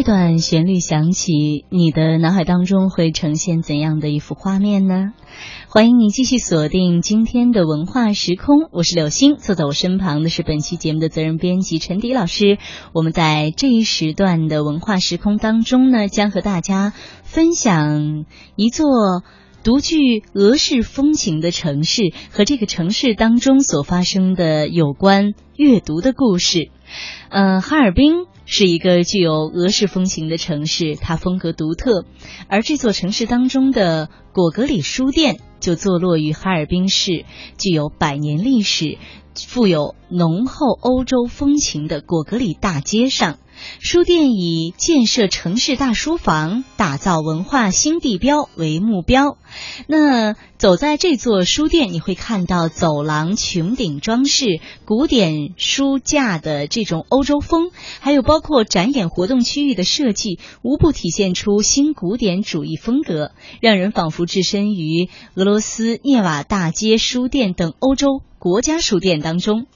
这段旋律响起，你的脑海当中会呈现怎样的一幅画面呢？欢迎你继续锁定今天的文化时空，我是柳星，坐在我身旁的是本期节目的责任编辑陈迪老师。我们在这一时段的文化时空当中呢，将和大家分享一座独具俄式风情的城市和这个城市当中所发生的有关阅读的故事。嗯，哈尔滨。是一个具有俄式风情的城市，它风格独特。而这座城市当中的果戈里书店就坐落于哈尔滨市，具有百年历史、富有浓厚欧洲风情的果戈里大街上。书店以建设城市大书房、打造文化新地标为目标。那走在这座书店，你会看到走廊穹顶装饰、古典书架的这种欧洲风，还有包括展演活动区域的设计，无不体现出新古典主义风格，让人仿佛置身于俄罗斯涅瓦大街书店等欧洲。国家书店当中，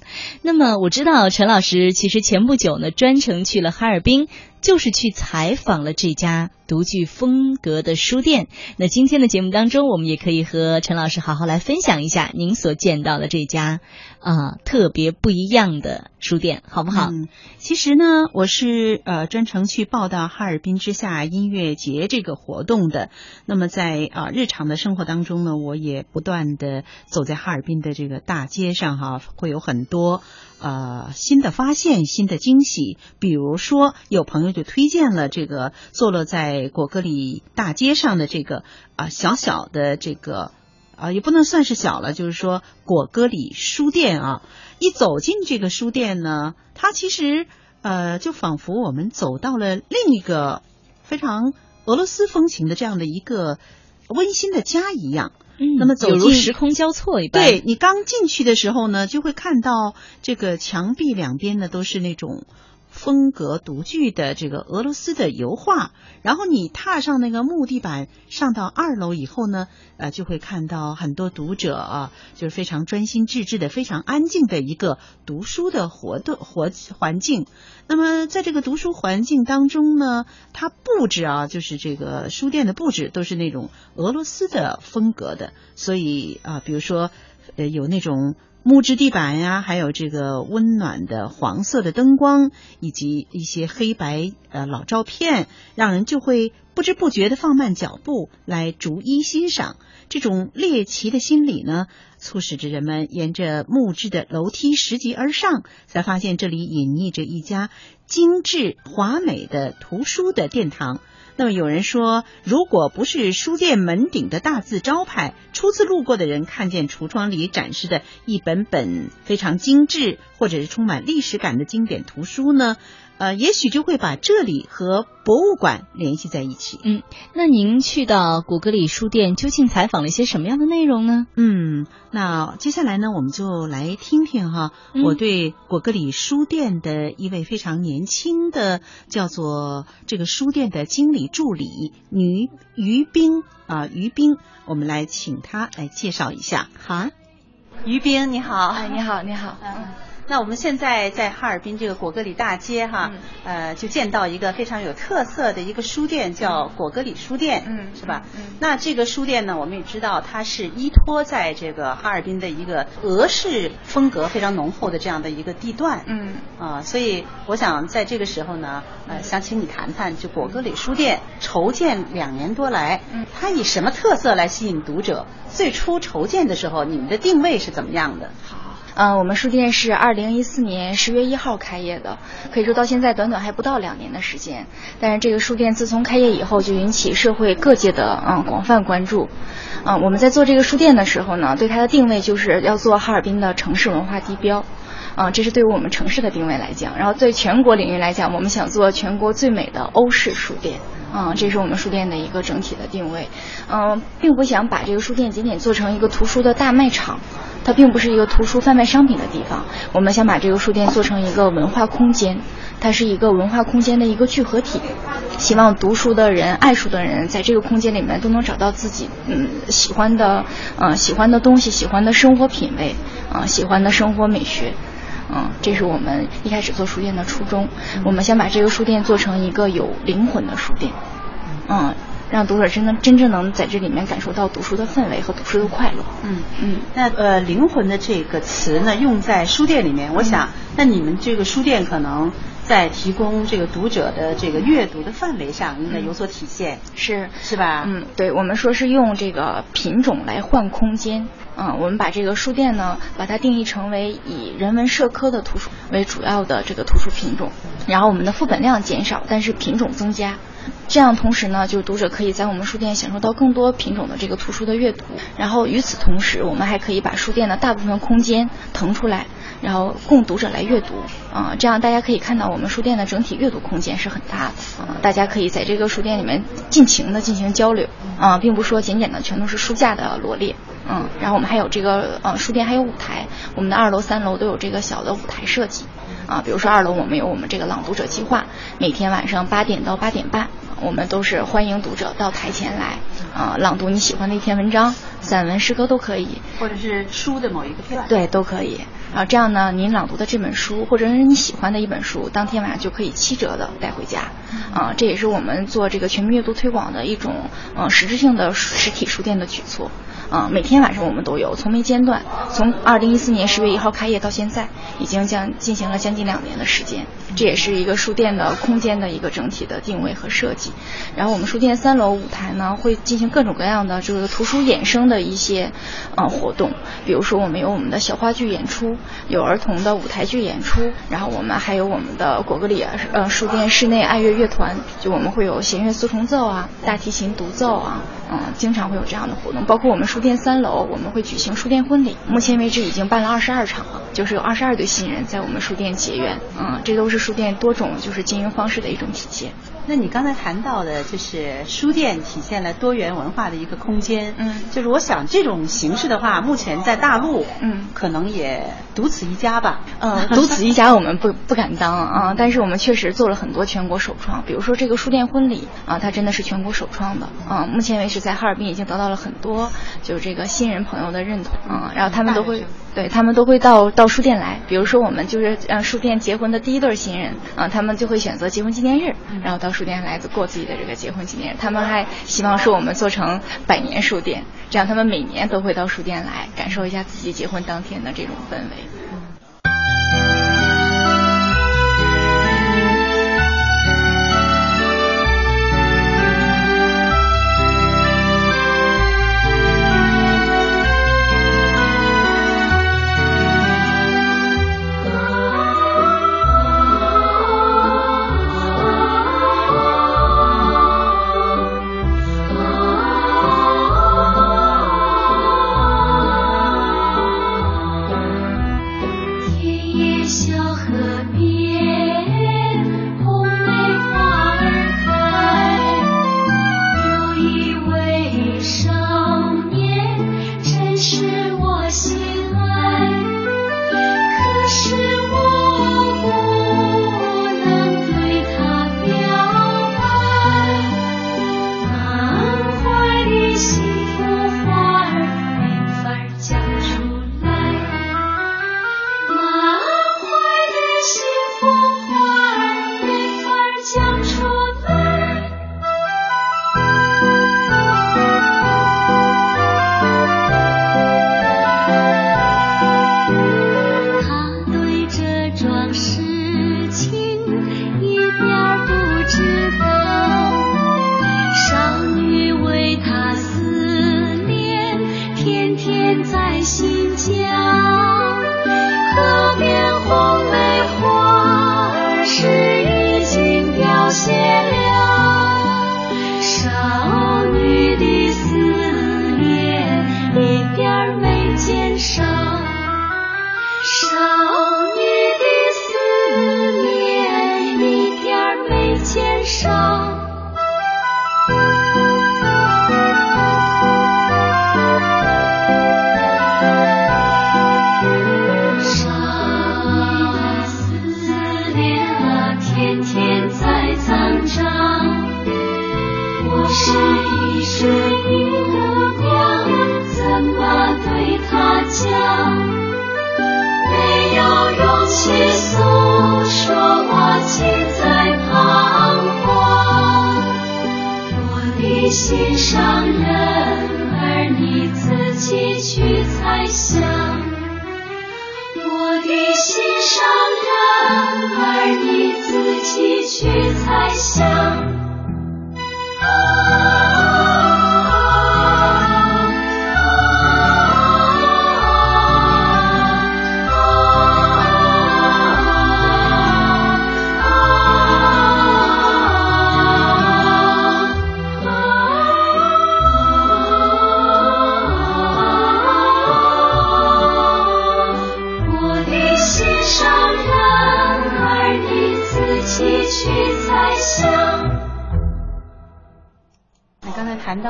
那么我知道陈老师其实前不久呢专程去了哈尔滨，就是去采访了这家独具风格的书店。那今天的节目当中，我们也可以和陈老师好好来分享一下您所见到的这家啊特别不一样的书店，好不好？嗯，其实呢，我是呃专程去报道哈尔滨之夏音乐节这个活动的。那么在啊日常的生活当中呢，我也不断的走在哈尔滨的这个大。街上哈会有很多呃新的发现、新的惊喜，比如说有朋友就推荐了这个坐落在果戈里大街上的这个啊小小的这个啊也不能算是小了，就是说果戈里书店啊，一走进这个书店呢，它其实呃就仿佛我们走到了另一个非常俄罗斯风情的这样的一个温馨的家一样。嗯，那么走进时空交错一般。对你刚进去的时候呢，就会看到这个墙壁两边呢都是那种。风格独具的这个俄罗斯的油画，然后你踏上那个木地板，上到二楼以后呢，呃，就会看到很多读者啊，就是非常专心致志的、非常安静的一个读书的活动活环境。那么在这个读书环境当中呢，它布置啊，就是这个书店的布置都是那种俄罗斯的风格的，所以啊，比如说呃，有那种。木质地板呀，还有这个温暖的黄色的灯光，以及一些黑白呃老照片，让人就会不知不觉的放慢脚步来逐一欣赏。这种猎奇的心理呢，促使着人们沿着木质的楼梯拾级而上，才发现这里隐匿着一家精致华美的图书的殿堂。那么有人说，如果不是书店门顶的大字招牌，初次路过的人看见橱窗里展示的一本本非常精致或者是充满历史感的经典图书呢？呃，也许就会把这里和博物馆联系在一起。嗯，那您去到古格里书店，究竟采访了一些什么样的内容呢？嗯，那接下来呢，我们就来听听哈，我对果戈里书店的一位非常年轻的叫做这个书店的经理助理女于冰啊，于冰，我们来请她来介绍一下。好，于冰你好，哎，你好，你好，嗯。那我们现在在哈尔滨这个果戈里大街哈，呃，就见到一个非常有特色的一个书店，叫果戈里书店，嗯，是吧？嗯。那这个书店呢，我们也知道它是依托在这个哈尔滨的一个俄式风格非常浓厚的这样的一个地段，嗯。啊，所以我想在这个时候呢，呃，想请你谈谈，就果戈里书店筹建两年多来，嗯，它以什么特色来吸引读者？最初筹建的时候，你们的定位是怎么样的？好。嗯，我们书店是二零一四年十月一号开业的，可以说到现在短短还不到两年的时间。但是这个书店自从开业以后，就引起社会各界的嗯广泛关注。嗯，我们在做这个书店的时候呢，对它的定位就是要做哈尔滨的城市文化地标。嗯，这是对于我们城市的定位来讲。然后对全国领域来讲，我们想做全国最美的欧式书店。嗯，这是我们书店的一个整体的定位。嗯，并不想把这个书店仅仅做成一个图书的大卖场。它并不是一个图书贩卖商品的地方，我们想把这个书店做成一个文化空间，它是一个文化空间的一个聚合体，希望读书的人、爱书的人在这个空间里面都能找到自己嗯喜欢的嗯喜欢的东西、喜欢的生活品味啊喜欢的生活美学。嗯，这是我们一开始做书店的初衷。我们想把这个书店做成一个有灵魂的书店，嗯，让读者真的真正能在这里面感受到读书的氛围和读书的快乐。嗯嗯。那呃，灵魂的这个词呢，用在书店里面，我想，那你们这个书店可能。在提供这个读者的这个阅读的范围上，应该有所体现，是是吧？嗯，对，我们说是用这个品种来换空间。嗯，我们把这个书店呢，把它定义成为以人文社科的图书为主要的这个图书品种，然后我们的副本量减少，但是品种增加。这样同时呢，就是读者可以在我们书店享受到更多品种的这个图书的阅读。然后与此同时，我们还可以把书店的大部分空间腾出来。然后供读者来阅读。啊，这样大家可以看到我们书店的整体阅读空间是很大的。啊，大家可以在这个书店里面尽情的进行交流。啊，并不说简简的全都是书架的罗列。嗯，然后我们还有这个呃书店还有舞台，我们的二楼三楼都有这个小的舞台设计。啊，比如说二楼我们有我们这个朗读者计划，每天晚上八点到八点半，我们都是欢迎读者到台前来啊朗读你喜欢的一篇文章，散文诗歌都可以，或者是书的某一个片段，对，都可以。啊，这样呢，您朗读的这本书，或者是你喜欢的一本书，当天晚上就可以七折的带回家。啊，这也是我们做这个全民阅读推广的一种，呃，实质性的实体书店的举措。嗯，每天晚上我们都有，从没间断。从二零一四年十月一号开业到现在，已经将进行了将近两年的时间。这也是一个书店的空间的一个整体的定位和设计。然后我们书店三楼舞台呢，会进行各种各样的这个图书衍生的一些，呃，活动。比如说，我们有我们的小话剧演出，有儿童的舞台剧演出，然后我们还有我们的果戈里呃书店室内爱乐乐团，就我们会有弦乐四重奏啊，大提琴独奏啊，嗯，经常会有这样的活动。包括我们书店三楼，我们会举行书店婚礼，目前为止已经办了二十二场了，就是有二十二对新人在我们书店结缘，嗯，这都是书店多种就是经营方式的一种体现。那你刚才谈到的，就是书店体现了多元文化的一个空间。嗯，就是我想这种形式的话，目前在大陆，嗯，可能也独此一家吧。嗯，独此一家我们不不敢当啊，但是我们确实做了很多全国首创，比如说这个书店婚礼啊，它真的是全国首创的啊。目前为止，在哈尔滨已经得到了很多就是这个新人朋友的认同啊，然后他们都会对他们都会到到书店来，比如说我们就是让书店结婚的第一对新人啊，他们就会选择结婚纪念日，然后到。书店来过自己的这个结婚纪念日，他们还希望说我们做成百年书店，这样他们每年都会到书店来感受一下自己结婚当天的这种氛围。人儿你自己去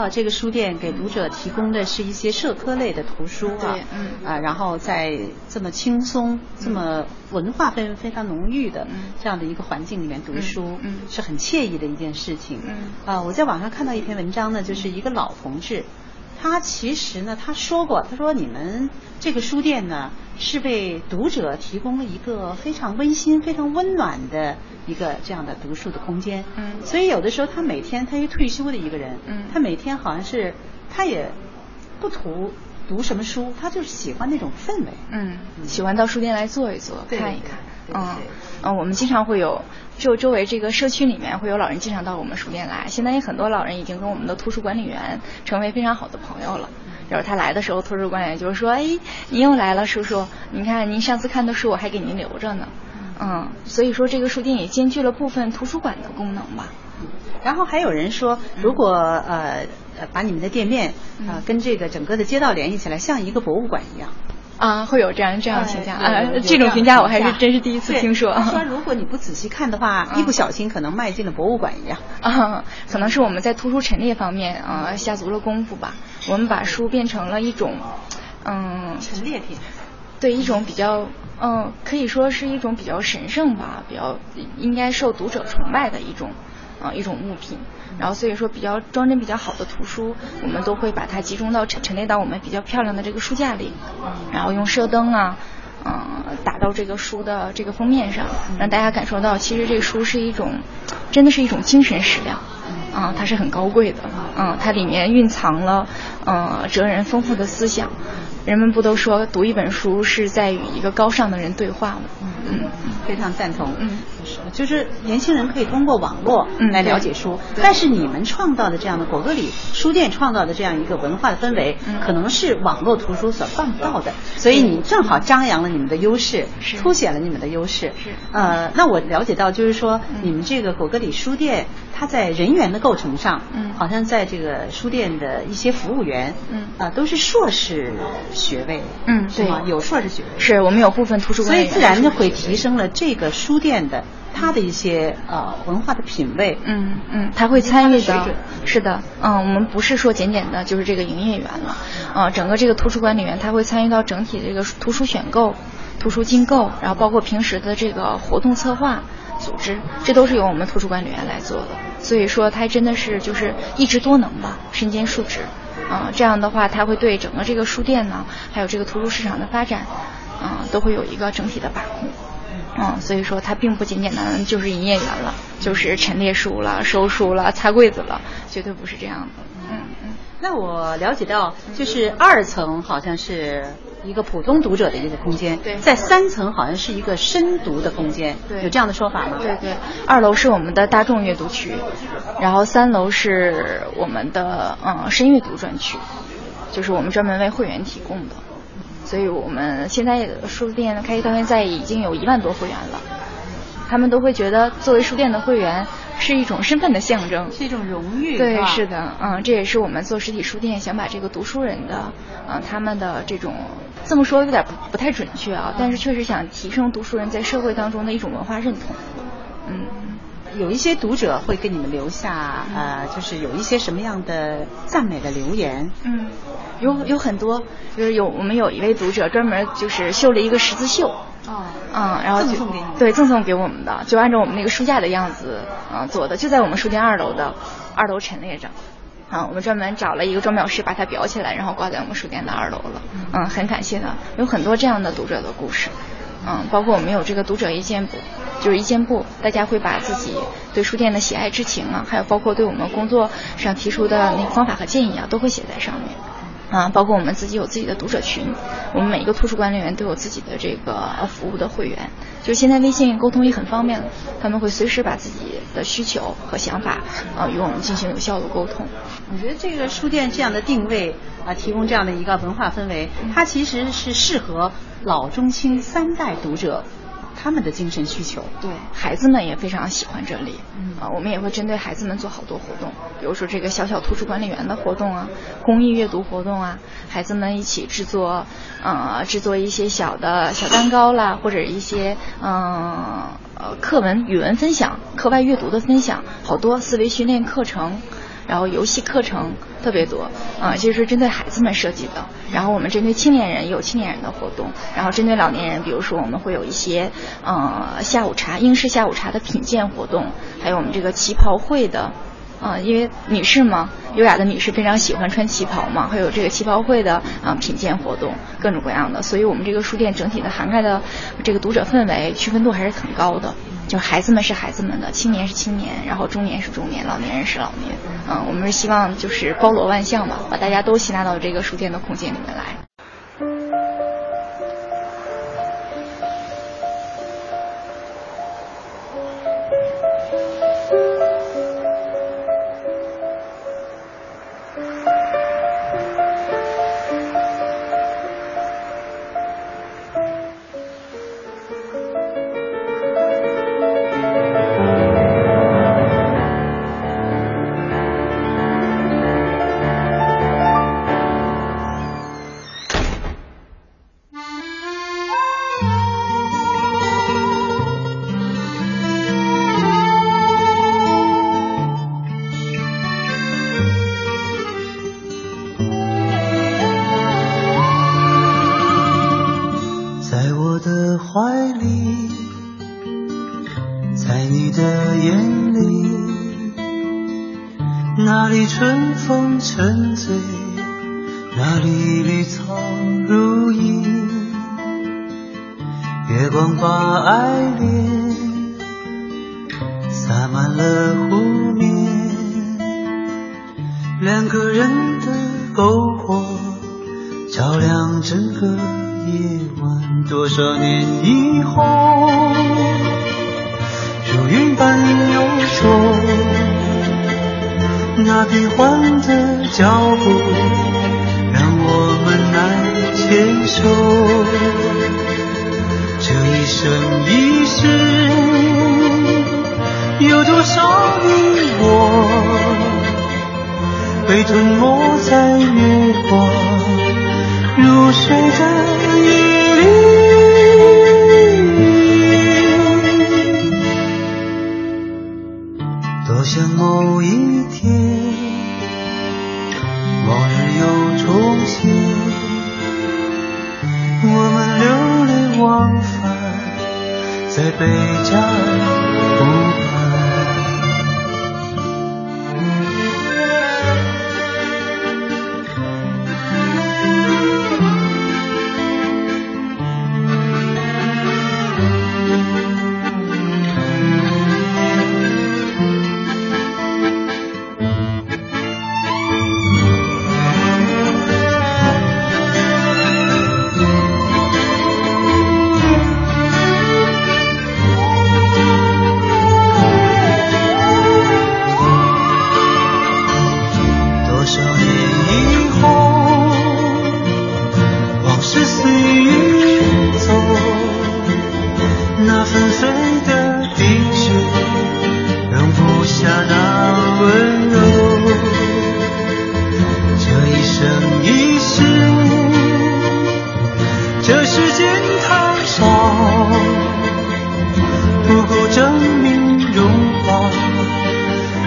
这个书店给读者提供的是一些社科类的图书啊，嗯。啊，然后在这么轻松、这么文化氛围非常浓郁的嗯。这样的一个环境里面读书，嗯嗯。是很惬意的一件事情。嗯。啊，我在网上看到一篇文章呢，就是一个老同志，他其实呢，他说过，他说你们这个书店呢，是为读者提供了一个非常温馨、非常温暖的一个这样的读书的空间。嗯所以有的时候他每天他一退休的一个人，嗯他每天好像是他也不图读什么书，他就是喜欢那种氛围。嗯，喜欢到书店来坐一坐，看一看。嗯嗯，我们经常会有就周围这个社区里面会有老人经常到我们书店来，现在有很多老人已经跟我们的图书管理员成为非常好的朋友了。就是他来的时候，图书管理员就说：“哎，您又来了，叔叔，您看您上次看的书我还给您留着呢。”嗯，所以说这个书店也兼具了部分图书馆的功能吧。然后还有人说，如果呃呃把你们的店面啊呃跟这个整个的街道联系起来，像一个博物馆一样。啊，会有这样这样评价啊这种评价我还是真是第一次听说。他说如果你不仔细看的话，嗯一不小心可能迈进了博物馆一样。啊，可能是我们在图书陈列方面啊、下足了功夫吧。我们把书变成了一种，嗯，陈列品。对一种比较，嗯，可以说是一种比较神圣吧，比较应该受读者崇拜的一种，啊、一种物品。然后所以说比较装帧比较好的图书，我们都会把它集中到陈陈列到我们比较漂亮的这个书架里，然后用射灯啊。嗯，打到这个书的这个封面上，让大家感受到，其实这个书是一种，真的是一种精神食粮，啊、它是很高贵的，嗯，它里面蕴藏了，呃，哲人丰富的思想。人们不都说读一本书是在与一个高尚的人对话吗？嗯，非常赞同。嗯，就是就是年轻人可以通过网络嗯来了解书，对。但是你们创造的这样的果戈里书店创造的这样一个文化的氛围，嗯。可能是网络图书所办不到的，所以你正好张扬了你们的优势，凸显了你们的优势。是。呃，那我了解到就是说，嗯。你们这个果戈里书店，它在人员的构成上，嗯。好像在这个书店的一些服务员，嗯。啊、都是硕士学位，嗯是吗？对。有硕士学位。是我们有部分图书所以自然就会提升了这个书店的它的一些呃文化的品味。嗯嗯，他会参与的它的水准，是的，嗯，我们不是说简简的就是这个营业员了，啊、整个这个图书管理员他会参与到整体的这个图书选购、图书进购，然后包括平时的这个活动策划、组织，这都是由我们图书管理员来做的。所以说，他真的是就是一职多能吧，身兼数职，啊、这样的话，他会对整个这个书店呢，还有这个图书市场的发展，啊、都会有一个整体的把控。嗯，所以说它并不简简单单就是营业员了，就是陈列书了、收书了、擦柜子了，绝对不是这样的。嗯嗯。那我了解到，就是二层好像是一个普通读者的一个空间，对在三层好像是一个深读的空间，对有这样的说法吗？对对，二楼是我们的大众阅读区，然后三楼是我们的嗯深阅读专区，就是我们专门为会员提供的。所以我们现在书店开业到现在已经有一万多会员了，他们都会觉得作为书店的会员是一种身份的象征，是一种荣誉。对，吧是的，嗯，这也是我们做实体书店想把这个读书人的，嗯，他们的这种这么说有点不不太准确啊，但是确实想提升读书人在社会当中的一种文化认同，嗯。有一些读者会给你们留下呃，就是有一些什么样的赞美的留言？嗯，有有很多，就是有我们有一位读者专门就是绣了一个十字绣，哦，嗯，然后就赠送给你对赠送给我们的，就按照我们那个书架的样子啊、做的，就在我们书店二楼的二楼陈列着。啊，我们专门找了一个装裱师把它裱起来，然后挂在我们书店的二楼了。嗯，很感谢他，有很多这样的读者的故事。嗯，包括我们有这个读者意见簿，就是一件布，大家会把自己对书店的喜爱之情啊，还有包括对我们工作上提出的那个方法和建议啊，都会写在上面。啊，包括我们自己有自己的读者群，我们每一个图书管理员都有自己的这个服务的会员。就现在微信沟通也很方便了，他们会随时把自己的需求和想法啊与我们进行有效的沟通。我觉得这个书店这样的定位啊，提供这样的一个文化氛围，它其实是适合老中青三代读者。他们的精神需求，对孩子们也非常喜欢这里。嗯啊，我们也会针对孩子们做好多活动，比如说这个小小图书管理员的活动啊，公益阅读活动啊，孩子们一起制作，呃，制作一些小的小蛋糕啦，或者一些嗯呃课文、语文分享、课外阅读的分享，好多思维训练课程。然后游戏课程特别多，啊，就是针对孩子们设计的。然后我们针对青年人有青年人的活动，然后针对老年人，比如说我们会有一些，呃，下午茶英式下午茶的品鉴活动，还有我们这个旗袍会的。啊，因为女士嘛，优雅的女士非常喜欢穿旗袍嘛，还有这个旗袍会的啊品鉴活动，各种各样的，所以我们这个书店整体的涵盖的这个读者氛围区分度还是很高的。就孩子们是孩子们的，青年是青年，然后中年是中年，老年人是老年。嗯，我们是希望就是包罗万象吧，把大家都吸纳到这个书店的空间里面来。月光把爱恋洒满了湖面两个人的篝火照亮整个夜晚。多少年以后如云般游走那变换的脚步让我们难牵手。一生一世有多少你我被吞没在月光如水的夜。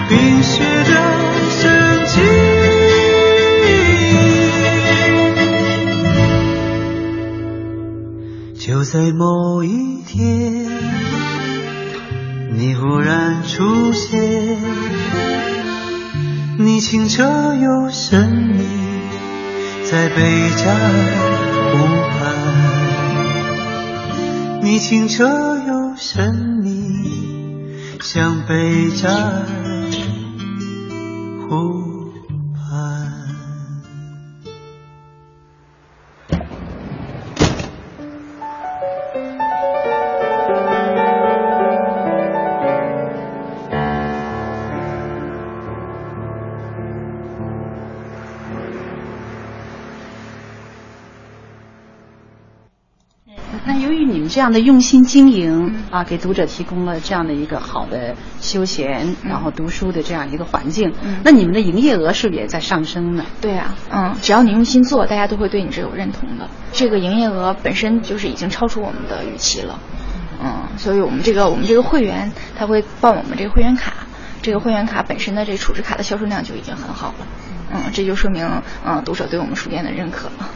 冰雪的神奇，就在某一天，你忽然出现。你清澈又神秘，在贝加尔湖畔。你清澈又神秘，像贝加尔。样的用心经营啊，给读者提供了这样的一个好的休闲，然后读书的这样一个环境，嗯那你们的营业额是不是也在上升呢？对啊，嗯，只要你用心做，大家都会对你是有认同的。这个营业额本身就是已经超出我们的预期了，嗯，所以我们这个我们这个会员他会办我们这个会员卡，这个会员卡本身的这个储值卡的销售量就已经很好了，嗯，这就说明嗯读者对我们书店的认可了。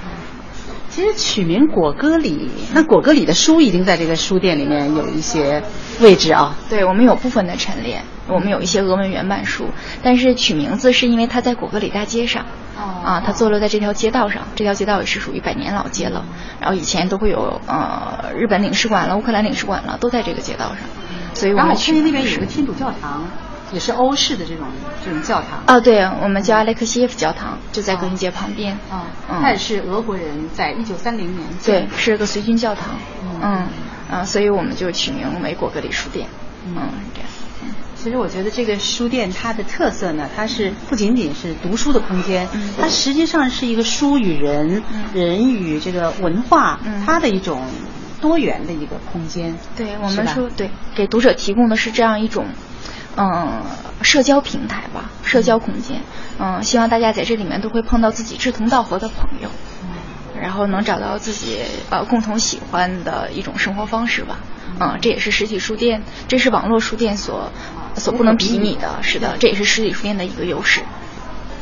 其实取名果戈里，那果戈里的书已经在这个书店里面有一些位置啊。对我们有部分的陈列，我们有一些俄文原版书，但是取名字是因为它在果戈里大街上，啊，它坐落在这条街道上，这条街道也是属于百年老街了。然后以前都会有呃日本领事馆了、乌克兰领事馆了，都在这个街道上，所以我们取我看见那边有是个天主教堂，也是欧式的这种这种教堂。啊，对，我们叫阿列克谢耶夫教堂，就在格林街旁边。啊，嗯它也是俄国人在一九三零年建对，是个随军教堂。嗯啊，所以我们就取名为果戈里书店。嗯，这样。其实我觉得这个书店它的特色呢，它是不仅仅是读书的空间，嗯它实际上是一个书与人、嗯人与这个文化、嗯它的一种多元的一个空间。对我们说，对给读者提供的是这样一种，嗯，社交平台吧，社交空间。嗯，希望大家在这里面都会碰到自己志同道合的朋友，然后能找到自己呃共同喜欢的一种生活方式吧。嗯，这也是实体书店，这是网络书店所所不能比拟的。是的，这也是实体书店的一个优势。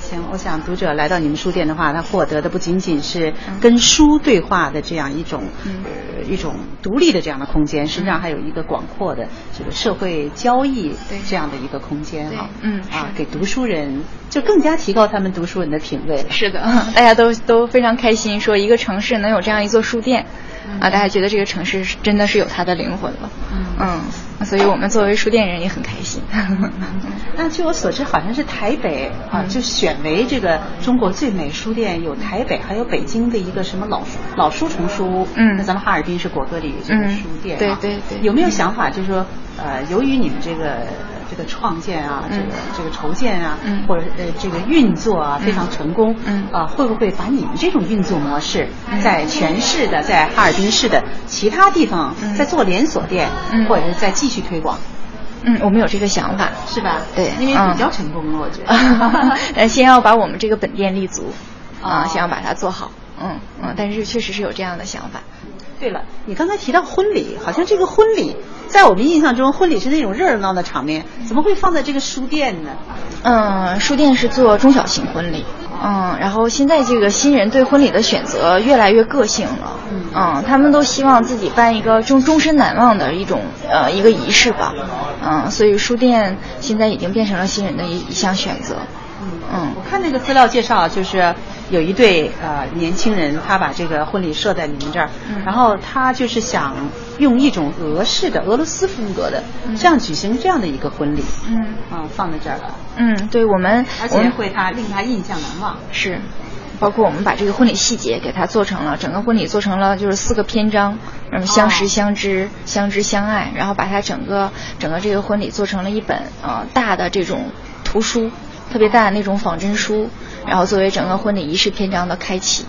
行，我想读者来到你们书店的话，他获得的不仅仅是嗯跟书对话的这样一种、嗯呃一种独立的这样的空间，实际上还有一个广阔的这个社会交易这样的一个空间对哈。嗯啊，给读书人就更加提高他们读书人的品味。是的，大家都都非常开心，说一个城市能有这样一座书店，啊，大家觉得这个城市真的是有它的灵魂了，嗯，所以我们作为书店人也很开心。那据我所知，好像是台北啊，嗯就选为这个中国最美书店，有台北，还有北京的一个什么老书老书虫书。嗯那咱们哈尔滨是果戈里这个嗯书店、啊对对对有没有想法，就是说，呃，由于你们这个这个创建啊，这个这个筹建啊，嗯。或者呃这个运作啊非常成功，嗯。啊，会不会把你们这种运作模式嗯。在全市的，在哈尔滨市的其他地方嗯。再做连锁店，嗯。或者是再继续推广？嗯，我们有这个想法，是吧？对因为嗯比较成功了，我觉得。呃，先要把我们这个本店立足，啊，哦先要把它做好，嗯嗯，但是确实是有这样的想法。对了，你刚才提到婚礼，好像这个婚礼在我们印象中，婚礼是那种热热闹的场面，怎么会放在这个书店呢？嗯，书店是做中小型婚礼，嗯，然后现在这个新人对婚礼的选择越来越个性了，嗯，他们都希望自己办一个终终身难忘的一种呃一个仪式吧，嗯，所以书店现在已经变成了新人的一一项选择，嗯。我看那个资料介绍，就是有一对呃年轻人，他把这个婚礼设在你们这儿，嗯。然后他就是想用一种俄式的俄罗斯风格的，嗯。这样举行这样的一个婚礼，嗯。啊、放在这儿了，嗯，对我们而且会他令他印象难忘。是，包括我们把这个婚礼细节给它做成了，整个婚礼做成了就是四个篇章，嗯，相识、哦相知、相知相爱，然后把它整个整个这个婚礼做成了一本呃大的这种图书，特别大的那种仿真书，然后作为整个婚礼仪式篇章的开启，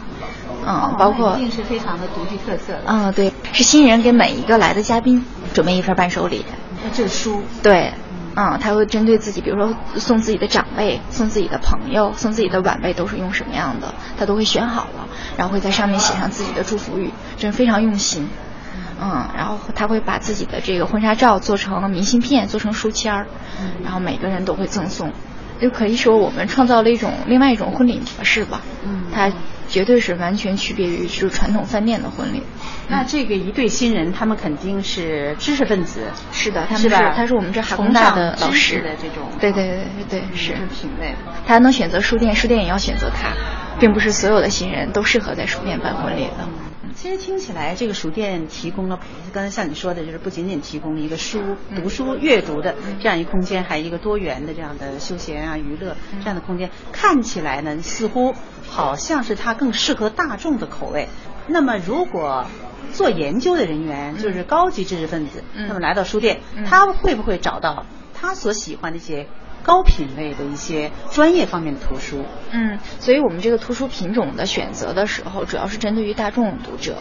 嗯，包括一定是非常的独具特色的。嗯、对，是新人给每一个来的嘉宾准备一份伴手礼，那这个书，对，嗯，他会针对自己，比如说送自己的长辈、送自己的朋友、送自己的晚辈都是用什么样的，他都会选好了，然后会在上面写上自己的祝福语，真非常用心。嗯，然后他会把自己的这个婚纱照做成明信片，做成书签儿，然后每个人都会赠送，就可以说我们创造了一种另外一种婚礼模式吧。嗯它绝对是完全区别于就是传统饭店的婚礼。那这个一对新人，他们肯定是知识分子，是的，他们是吧他是我们这海工大的老师的这种，对对对对对是是。品味。他能选择书店，书店也要选择他，并不是所有的新人都适合在书店办婚礼的。其实听起来，这个书店提供了刚才像你说的，就是不仅仅提供了一个书、读书、阅读的这样一个空间，还有一个多元的这样的休闲啊、娱乐这样的空间。看起来呢，似乎好像是它更适合大众的口味。那么，如果做研究的人员就是高级知识分子，那么来到书店，他会不会找到他所喜欢的一些高品位的一些专业方面的图书？嗯，所以我们这个图书品种的选择的时候，主要是针对于大众读者。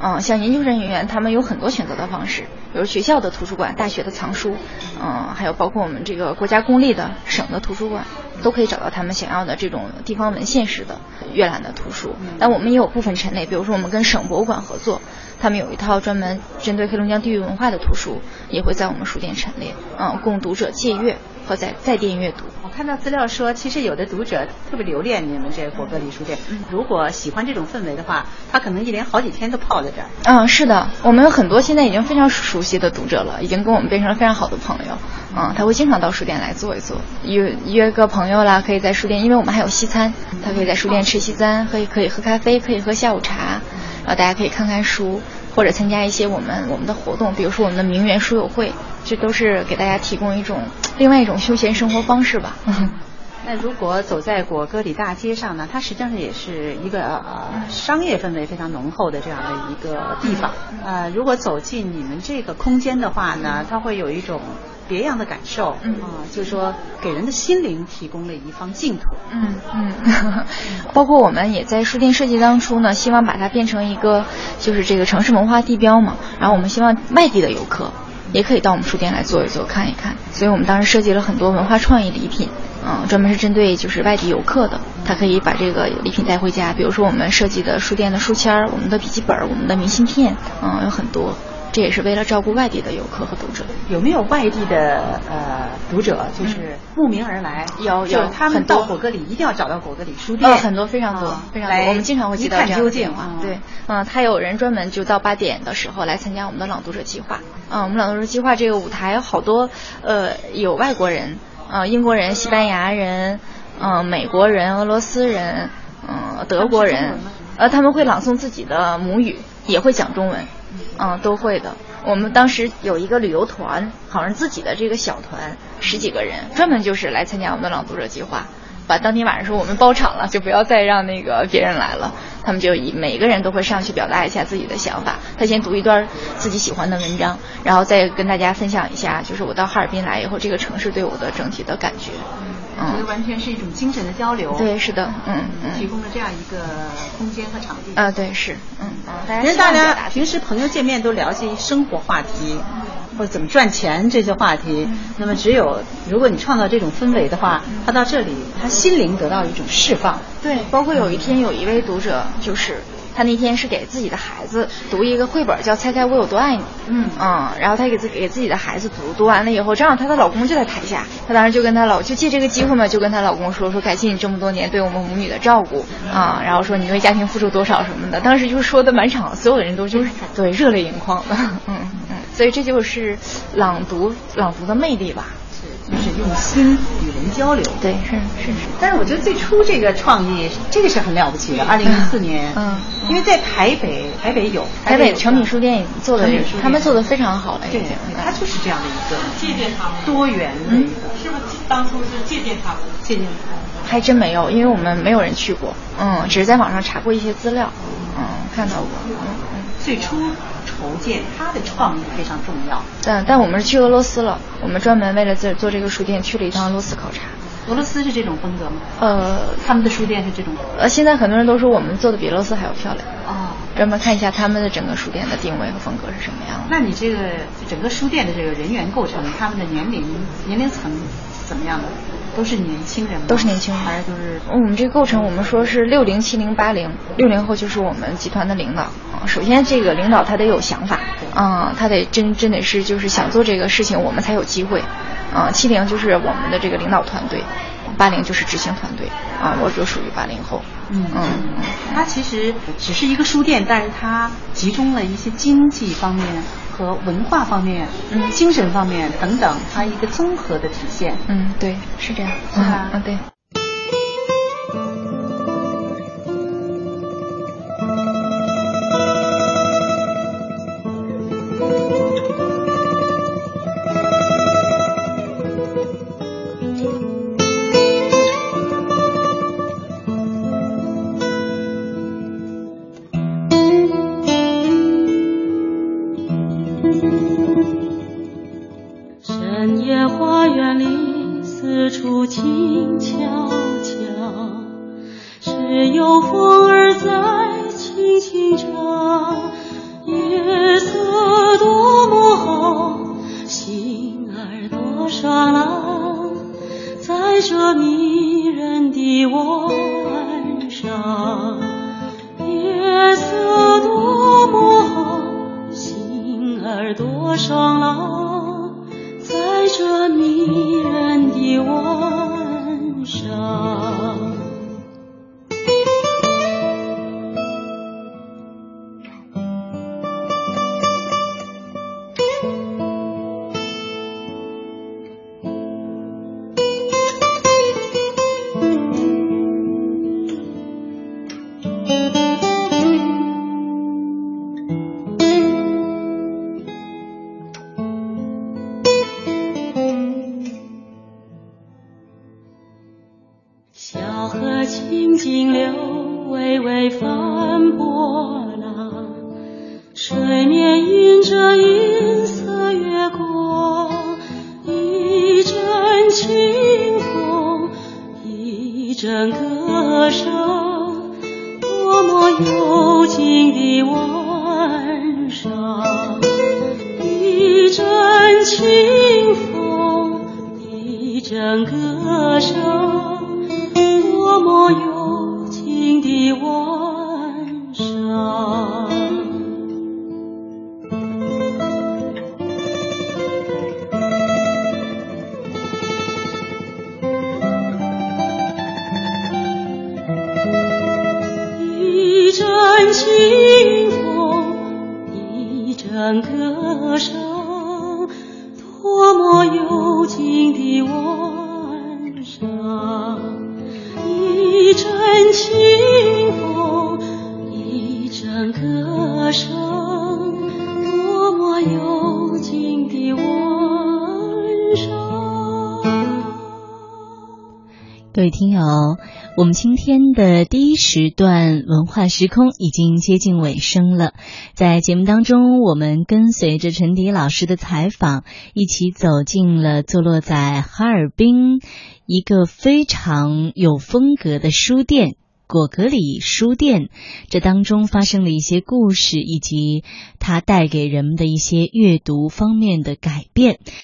嗯，像研究生人员，他们有很多选择的方式，比如学校的图书馆、大学的藏书，嗯，还有包括我们这个国家公立的、省的图书馆，都可以找到他们想要的这种地方文献式的阅览的图书。但我们也有部分陈列，比如说我们跟省博物馆合作，他们有一套专门针对黑龙江地域文化的图书，也会在我们书店陈列，嗯，供读者借阅和在在店阅读。我看到资料说，其实有的读者特别留恋你们这个果戈里书店。如果喜欢这种氛围的话，他可能一连好几天都泡在这儿。嗯，是的，我们有很多现在已经非常熟悉的读者了，已经跟我们变成了非常好的朋友。嗯，他会经常到书店来坐一坐，约约个朋友啦，可以在书店，因为我们还有西餐，他可以在书店吃西餐，可以可以喝咖啡，可以喝下午茶，然后大家可以看看书，或者参加一些我们我们的活动，比如说我们的名媛书友会，这都是给大家提供一种另外一种休闲生活方式吧。那如果走在果戈里大街上呢，它实际上也是一个呃商业氛围非常浓厚的这样的一个地方。呃，如果走进你们这个空间的话呢，它会有一种别样的感受。嗯啊、就是说给人的心灵提供了一方净土。嗯嗯，包括我们也在书店设计当初呢，希望把它变成一个就是这个城市文化地标嘛。然后我们希望外地的游客也可以到我们书店来坐一坐、看一看。所以我们当时设计了很多文化创意礼品，嗯，专门是针对就是外地游客的，他可以把这个礼品带回家。比如说我们设计的书店的书签儿、我们的笔记本儿、我们的明信片，嗯，有很多。这也是为了照顾外地的游客和读者。有没有外地的呃读者，就是慕名而来？嗯有有他们很到果戈里一定要找到果戈里书店。哦，很多非常多、啊非常多，我们经常会接到一看这样的究竟电话。啊对，嗯、他有人专门就到八点的时候来参加我们的朗读者计划。嗯、我们朗读者计划这个舞台好多，呃，有外国人，呃，英国人、西班牙人，嗯、美国人、俄罗斯人，嗯、德国人呃，他们会朗诵自己的母语，也会讲中文，嗯、都会的。我们当时有一个旅游团，好像自己的这个小团，十几个人，专门就是来参加我们的朗读者计划。把当天晚上说我们包场了，就不要再让那个别人来了。他们就以每个人都会上去表达一下自己的想法。他先读一段自己喜欢的文章，然后再跟大家分享一下，就是我到哈尔滨来以后，这个城市对我的整体的感觉。嗯，觉得完全是一种精神的交流。对，是的，嗯嗯，提供了这样一个空间和场地。啊，对，是，嗯嗯，大家其实大家平时朋友见面都聊些生活话题，或者怎么赚钱这些话题。那么只有如果你创造这种氛围的话，他到这里，他心灵得到一种释放。对，包括有一天有一位读者，就是他那天是给自己的孩子读一个绘本，叫《猜猜我有多爱你》。嗯嗯，然后他给自给自己的孩子读，读完了以后，正好她的老公就在台下，她当时就跟她老就借这个机会嘛，就跟她老公说说感谢你这么多年对我们母女的照顾啊、然后说你为家庭付出多少什么的，当时就说的满场所有的人都就是对热泪盈眶的，嗯 嗯，所以这就是朗读朗读的魅力吧。就是用心与人交流。对，是是是。但是我觉得最初这个创意，这个是很了不起的。二零一四年，嗯因为在台北，台北有台北有诚品书店已经做的他们做的非常好了，已对经。，它就是这样的一个借鉴他们，多元的一个是不是当初是借鉴他们？借鉴他们。还真没有，因为我们没有人去过，嗯，只是在网上查过一些资料，嗯，看到过，嗯嗯。最初筹建它的创意非常重要。但但我们是去俄罗斯了，我们专门为了这做这个书店去了一趟俄罗斯考察。俄罗斯是这种风格吗？呃他们的书店是这种。呃，现在很多人都说我们做的比俄罗斯还要漂亮，哦，专门看一下他们的整个书店的定位和风格是什么样的。那你这个整个书店的这个人员构成，他们的年龄年龄层怎么样的？都是年轻人吗？都是年轻人还是都是？我们这个构成，我们说是六零、七零、八零，六零后就是我们集团的领导。啊首先，这个领导他得有想法，嗯、他得真真得是就是想做这个事情，我们才有机会。啊、七零就是我们的这个领导团队，八零就是执行团队。啊，我就属于八零后。嗯嗯嗯它其实只是一个书店，但是它集中了一些经济方面和文化方面、嗯精神方面等等，它一个综合的体现。嗯，对，是这样。是吧嗯，对。我们今天的第一时段文化时空已经接近尾声了。在节目当中，我们跟随着陈迪老师的采访，一起走进了坐落在哈尔滨一个非常有风格的书店。果戈里书店，这当中发生了一些故事，以及它带给人们的一些阅读方面的改变。